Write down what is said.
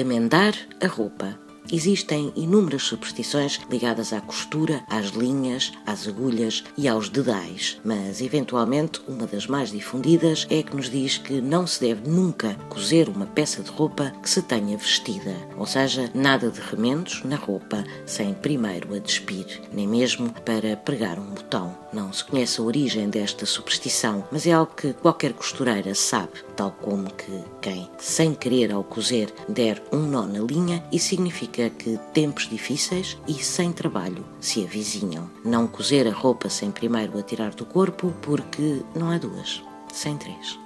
remendar a roupa. Existem inúmeras superstições ligadas à costura, às linhas, às agulhas e aos dedais, mas eventualmente uma das mais difundidas é que nos diz que não se deve nunca cozer uma peça de roupa que se tenha vestida, ou seja, nada de remendos na roupa sem primeiro a despir, nem mesmo para pregar um botão. Não se conhece a origem desta superstição, mas é algo que qualquer costureira sabe, tal como que quem, sem querer ao cozer, der um nó na linha e significa significa que tempos difíceis e sem trabalho se avizinham. Não cozer a roupa sem primeiro a tirar do corpo, porque não há duas, sem três.